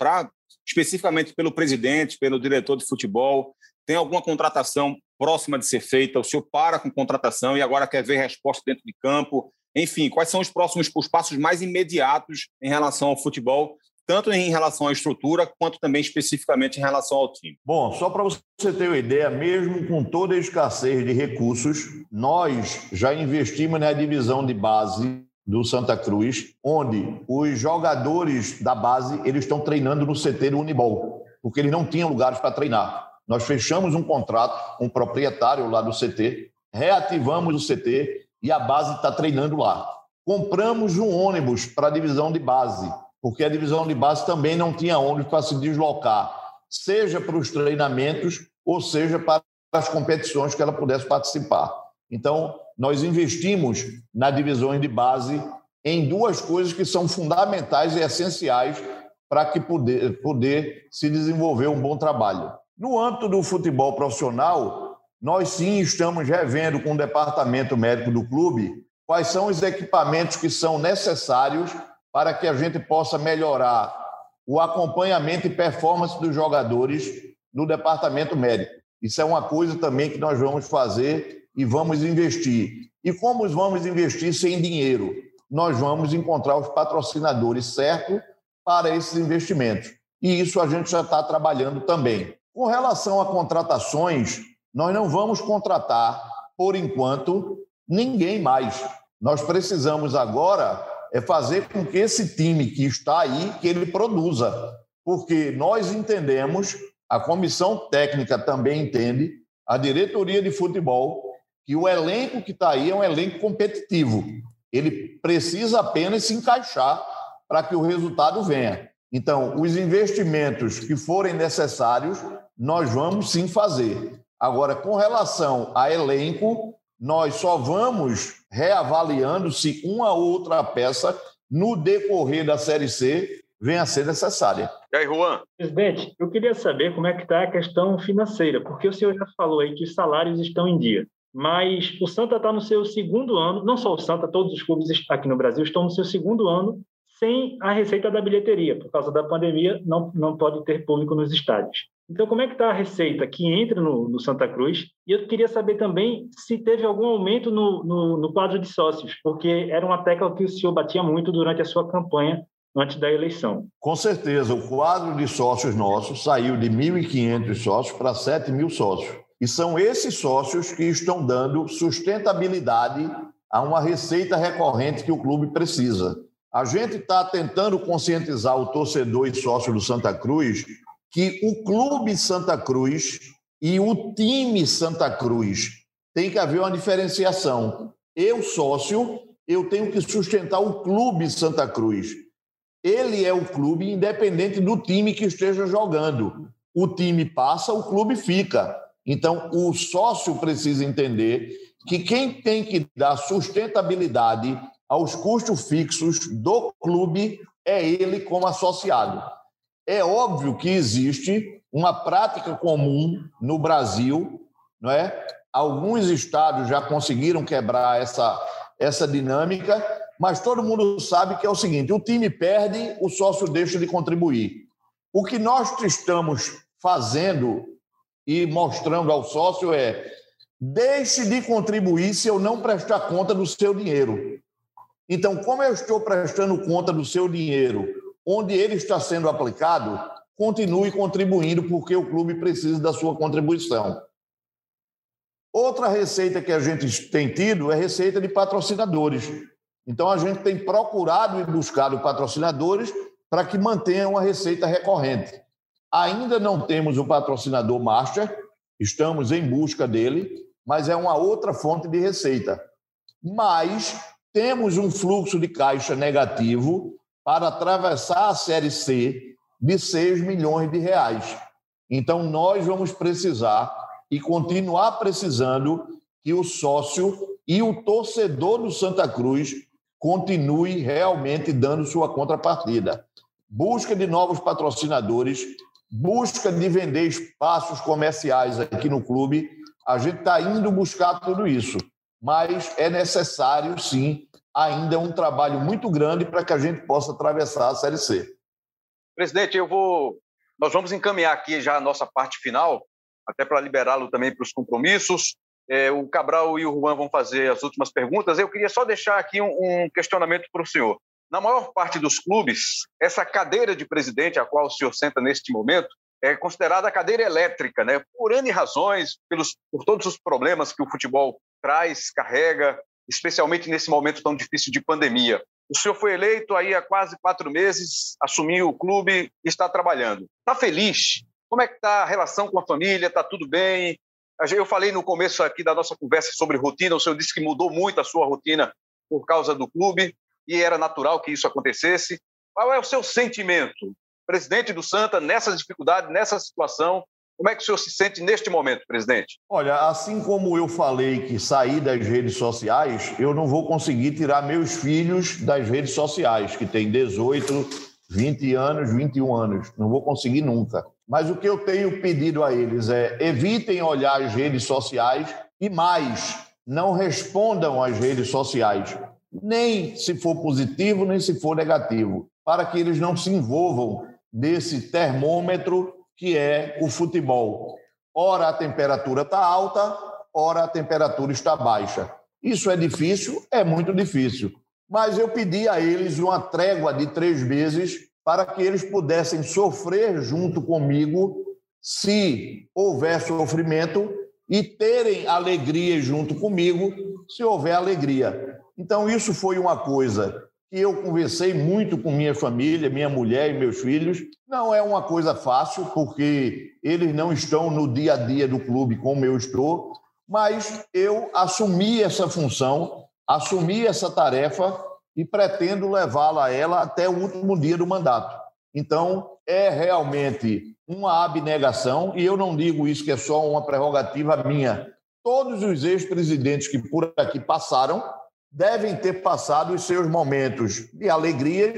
especificamente pelo presidente, pelo diretor de futebol? Tem alguma contratação próxima de ser feita? O senhor para com contratação e agora quer ver resposta dentro de campo? Enfim, quais são os próximos os passos mais imediatos em relação ao futebol tanto em relação à estrutura, quanto também especificamente em relação ao time. Bom, só para você ter uma ideia, mesmo com toda a escassez de recursos, nós já investimos na divisão de base do Santa Cruz, onde os jogadores da base eles estão treinando no CT do Unibol, porque eles não tinham lugares para treinar. Nós fechamos um contrato com um proprietário lá do CT, reativamos o CT e a base está treinando lá. Compramos um ônibus para a divisão de base, porque a divisão de base também não tinha ônibus para se deslocar, seja para os treinamentos ou seja para as competições que ela pudesse participar. Então, nós investimos na divisão de base em duas coisas que são fundamentais e essenciais para que poder, poder se desenvolver um bom trabalho. No âmbito do futebol profissional, nós sim estamos revendo com o departamento médico do clube quais são os equipamentos que são necessários para que a gente possa melhorar o acompanhamento e performance dos jogadores no departamento médico. Isso é uma coisa também que nós vamos fazer e vamos investir. E como vamos investir sem dinheiro? Nós vamos encontrar os patrocinadores certos para esses investimentos. E isso a gente já está trabalhando também. Com relação a contratações, nós não vamos contratar, por enquanto, ninguém mais. Nós precisamos agora é fazer com que esse time que está aí, que ele produza. Porque nós entendemos, a comissão técnica também entende, a diretoria de futebol, que o elenco que está aí é um elenco competitivo. Ele precisa apenas se encaixar para que o resultado venha. Então, os investimentos que forem necessários, nós vamos sim fazer. Agora, com relação a elenco, nós só vamos reavaliando se uma ou outra peça, no decorrer da Série C, venha a ser necessária. E aí, Juan? Presidente, eu queria saber como é que está a questão financeira, porque o senhor já falou aí que os salários estão em dia, mas o Santa está no seu segundo ano, não só o Santa, todos os clubes aqui no Brasil estão no seu segundo ano sem a receita da bilheteria, por causa da pandemia, não, não pode ter público nos estádios. Então, como é que está a receita que entra no, no, Santa Cruz? E eu queria saber também se teve algum aumento no, no, no, quadro de sócios, porque era uma tecla que o senhor batia muito durante a sua campanha antes da eleição. Com certeza, o quadro de sócios nosso saiu de 1.500 sócios para 7 mil sócios. E são esses sócios que estão dando sustentabilidade a uma receita recorrente que o clube precisa. A gente está tentando conscientizar o torcedor e sócio do Santa Cruz que o Clube Santa Cruz e o time Santa Cruz tem que haver uma diferenciação. Eu, sócio, eu tenho que sustentar o Clube Santa Cruz. Ele é o clube independente do time que esteja jogando. O time passa, o clube fica. Então, o sócio precisa entender que quem tem que dar sustentabilidade aos custos fixos do clube é ele como associado. É óbvio que existe uma prática comum no Brasil, não é? Alguns estados já conseguiram quebrar essa, essa dinâmica, mas todo mundo sabe que é o seguinte: o time perde, o sócio deixa de contribuir. O que nós estamos fazendo e mostrando ao sócio é deixe de contribuir se eu não prestar conta do seu dinheiro. Então, como eu estou prestando conta do seu dinheiro onde ele está sendo aplicado, continue contribuindo, porque o clube precisa da sua contribuição. Outra receita que a gente tem tido é receita de patrocinadores. Então, a gente tem procurado e buscado patrocinadores para que mantenham a receita recorrente. Ainda não temos o patrocinador master, estamos em busca dele, mas é uma outra fonte de receita. Mas temos um fluxo de caixa negativo para atravessar a Série C de 6 milhões de reais. Então, nós vamos precisar e continuar precisando que o sócio e o torcedor do Santa Cruz continue realmente dando sua contrapartida. Busca de novos patrocinadores, busca de vender espaços comerciais aqui no clube. A gente está indo buscar tudo isso, mas é necessário, sim, ainda um trabalho muito grande para que a gente possa atravessar a Série C. Presidente, eu vou. Nós vamos encaminhar aqui já a nossa parte final, até para liberá-lo também para os compromissos. É, o Cabral e o Juan vão fazer as últimas perguntas. Eu queria só deixar aqui um, um questionamento para o senhor. Na maior parte dos clubes, essa cadeira de presidente, a qual o senhor senta neste momento, é considerada a cadeira elétrica, né? por N razões, pelos, por todos os problemas que o futebol traz, carrega, especialmente nesse momento tão difícil de pandemia. O senhor foi eleito aí há quase quatro meses, assumiu o clube e está trabalhando. Está feliz? Como é que está a relação com a família? Está tudo bem? Eu falei no começo aqui da nossa conversa sobre rotina, o senhor disse que mudou muito a sua rotina por causa do clube e era natural que isso acontecesse. Qual é o seu sentimento, presidente do Santa, nessa dificuldade, nessa situação, como é que o senhor se sente neste momento, presidente? Olha, assim como eu falei que sair das redes sociais, eu não vou conseguir tirar meus filhos das redes sociais, que têm 18, 20 anos, 21 anos. Não vou conseguir nunca. Mas o que eu tenho pedido a eles é evitem olhar as redes sociais e mais, não respondam às redes sociais. Nem se for positivo, nem se for negativo, para que eles não se envolvam nesse termômetro que é o futebol. Ora a temperatura está alta, ora a temperatura está baixa. Isso é difícil? É muito difícil. Mas eu pedi a eles uma trégua de três meses para que eles pudessem sofrer junto comigo, se houver sofrimento, e terem alegria junto comigo, se houver alegria. Então, isso foi uma coisa que eu conversei muito com minha família, minha mulher e meus filhos. Não é uma coisa fácil, porque eles não estão no dia a dia do clube como eu estou, mas eu assumi essa função, assumi essa tarefa e pretendo levá-la a ela até o último dia do mandato. Então, é realmente uma abnegação, e eu não digo isso que é só uma prerrogativa minha. Todos os ex-presidentes que por aqui passaram devem ter passado os seus momentos de alegria,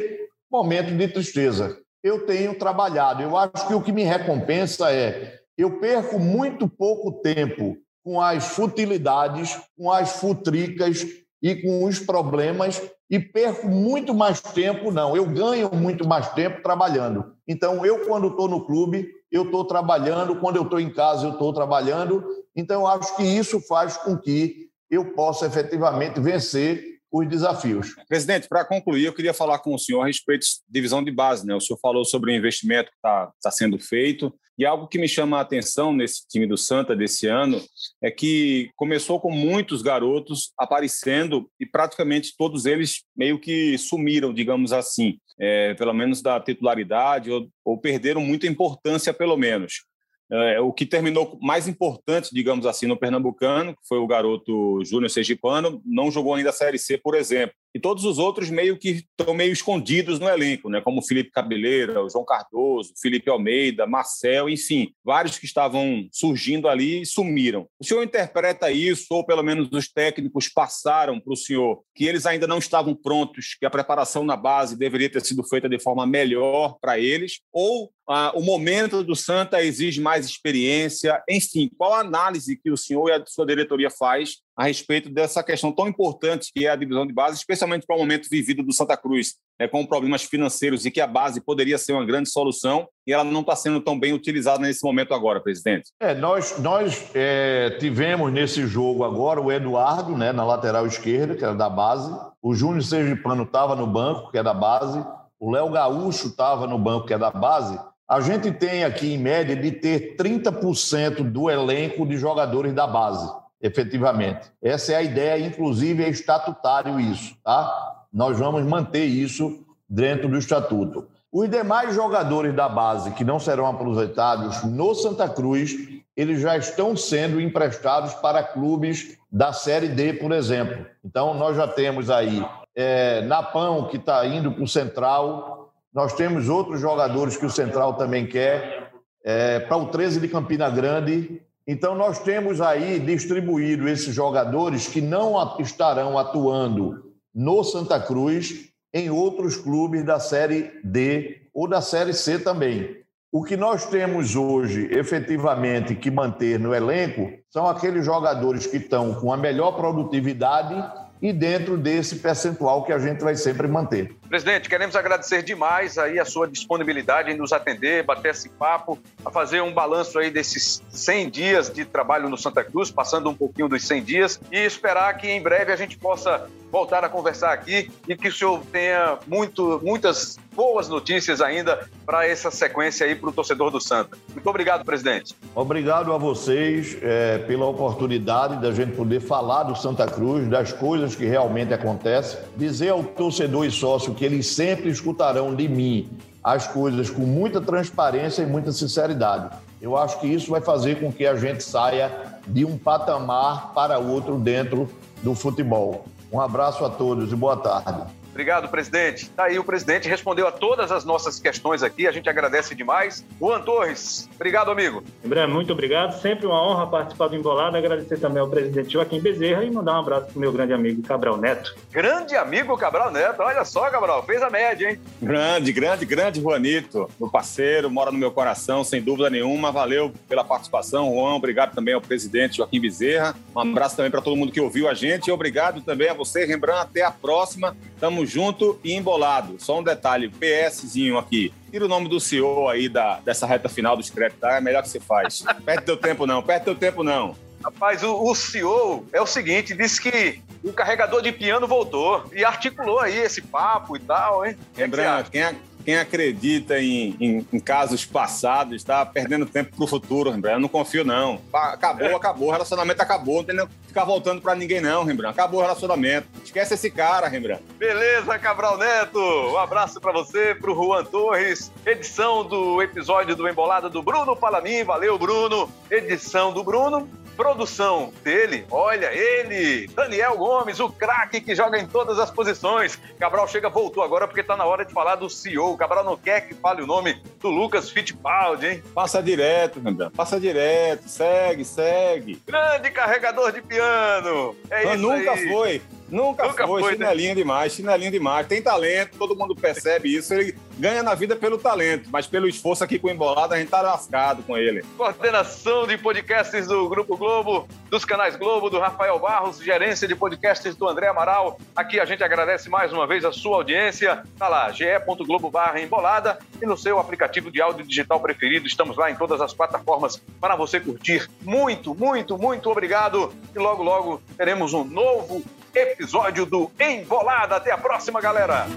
momentos de tristeza. Eu tenho trabalhado, eu acho que o que me recompensa é eu perco muito pouco tempo com as futilidades, com as futricas e com os problemas e perco muito mais tempo, não, eu ganho muito mais tempo trabalhando. Então, eu, quando estou no clube, eu estou trabalhando, quando eu estou em casa, eu estou trabalhando. Então, eu acho que isso faz com que eu possa efetivamente vencer os desafios. Presidente, para concluir, eu queria falar com o senhor a respeito de divisão de base. Né? O senhor falou sobre o investimento que está tá sendo feito, e algo que me chama a atenção nesse time do Santa desse ano é que começou com muitos garotos aparecendo e praticamente todos eles meio que sumiram, digamos assim, é, pelo menos da titularidade, ou, ou perderam muita importância, pelo menos. É, o que terminou mais importante, digamos assim, no Pernambucano, que foi o garoto Júnior Sergipano, não jogou ainda a Série C, por exemplo. E todos os outros meio que estão meio escondidos no elenco, né? como o Felipe Cabeleira, o João Cardoso, Felipe Almeida, Marcel, enfim, vários que estavam surgindo ali e sumiram. O senhor interpreta isso, ou pelo menos os técnicos passaram para o senhor, que eles ainda não estavam prontos, que a preparação na base deveria ter sido feita de forma melhor para eles, ou ah, o momento do Santa exige mais experiência, enfim, qual a análise que o senhor e a sua diretoria faz a respeito dessa questão tão importante que é a divisão de base, especialmente para o momento vivido do Santa Cruz, né, com problemas financeiros e que a base poderia ser uma grande solução e ela não está sendo tão bem utilizada nesse momento agora, presidente. É, nós nós é, tivemos nesse jogo agora o Eduardo, né, na lateral esquerda, que era da base, o Júnior Sergipano estava no banco, que é da base, o Léo Gaúcho estava no banco, que é da base. A gente tem aqui, em média, de ter 30% do elenco de jogadores da base efetivamente. Essa é a ideia, inclusive é estatutário isso, tá? Nós vamos manter isso dentro do estatuto. Os demais jogadores da base que não serão aproveitados no Santa Cruz, eles já estão sendo emprestados para clubes da Série D, por exemplo. Então, nós já temos aí é, Napão, que está indo para o Central, nós temos outros jogadores que o Central também quer, é, para o 13 de Campina Grande, então, nós temos aí distribuído esses jogadores que não estarão atuando no Santa Cruz em outros clubes da Série D ou da Série C também. O que nós temos hoje, efetivamente, que manter no elenco são aqueles jogadores que estão com a melhor produtividade e dentro desse percentual que a gente vai sempre manter. Presidente, queremos agradecer demais aí a sua disponibilidade em nos atender, bater esse papo, a fazer um balanço aí desses 100 dias de trabalho no Santa Cruz, passando um pouquinho dos 100 dias e esperar que em breve a gente possa voltar a conversar aqui e que o senhor tenha muito, muitas boas notícias ainda para essa sequência aí para o torcedor do Santa. Muito obrigado, presidente. Obrigado a vocês é, pela oportunidade da gente poder falar do Santa Cruz, das coisas que realmente acontecem, dizer ao torcedor e sócio que eles sempre escutarão de mim as coisas com muita transparência e muita sinceridade. Eu acho que isso vai fazer com que a gente saia de um patamar para outro dentro do futebol. Um abraço a todos e boa tarde. Obrigado, presidente. Está aí o presidente respondeu a todas as nossas questões aqui. A gente agradece demais. Juan Torres, obrigado, amigo. Lembrando, muito obrigado. Sempre uma honra participar do Embolado. Agradecer também ao presidente Joaquim Bezerra e mandar um abraço para o meu grande amigo Cabral Neto. Grande amigo Cabral Neto. Olha só, Cabral, fez a média, hein? Grande, grande, grande Juanito. Meu parceiro, mora no meu coração, sem dúvida nenhuma. Valeu pela participação, Juan. Obrigado também ao presidente Joaquim Bezerra. Um abraço também para todo mundo que ouviu a gente. E obrigado também a você, Rembrandt. Até a próxima. Tamo junto e embolado. Só um detalhe, PSzinho aqui. Tira o nome do CEO aí da, dessa reta final do créditos, tá? É melhor que você faz. [LAUGHS] Perde teu tempo não, perde teu tempo não. Rapaz, o, o CEO é o seguinte, disse que o carregador de piano voltou e articulou aí esse papo e tal, hein? Lembrando, quem, é, quem acredita em, em, em, casos passados está perdendo tempo para o futuro, Rembrandt. Eu não confio, não. Acabou, acabou. O relacionamento acabou. Não tem nem ficar voltando para ninguém, não, Rembrandt. Acabou o relacionamento. Esquece esse cara, Rembrandt. Beleza, Cabral Neto. Um abraço para você, para o Juan Torres. Edição do episódio do Embolada do Bruno Palamin. Valeu, Bruno. Edição do Bruno. Produção dele, olha ele, Daniel Gomes, o craque que joga em todas as posições. Cabral chega, voltou agora porque está na hora de falar do CEO. Cabral não quer que fale o nome do Lucas Fittipaldi, hein? Passa direto, Rembrandt, passa direto, segue, segue. Grande carregador de piano. É não, isso nunca aí. foi. Nunca, Nunca foi, foi né? chinelinho né? demais, chinelinho demais. Tem talento, todo mundo percebe isso. Ele ganha na vida pelo talento, mas pelo esforço aqui com o Embolado, a gente tá lascado com ele. Coordenação de podcasts do Grupo Globo, dos canais Globo, do Rafael Barros, gerência de podcasts do André Amaral. Aqui a gente agradece mais uma vez a sua audiência. Tá lá, ge.globo barra embolada e no seu aplicativo de áudio digital preferido. Estamos lá em todas as plataformas para você curtir. Muito, muito, muito obrigado. E logo, logo teremos um novo episódio do Embolada. Até a próxima, galera!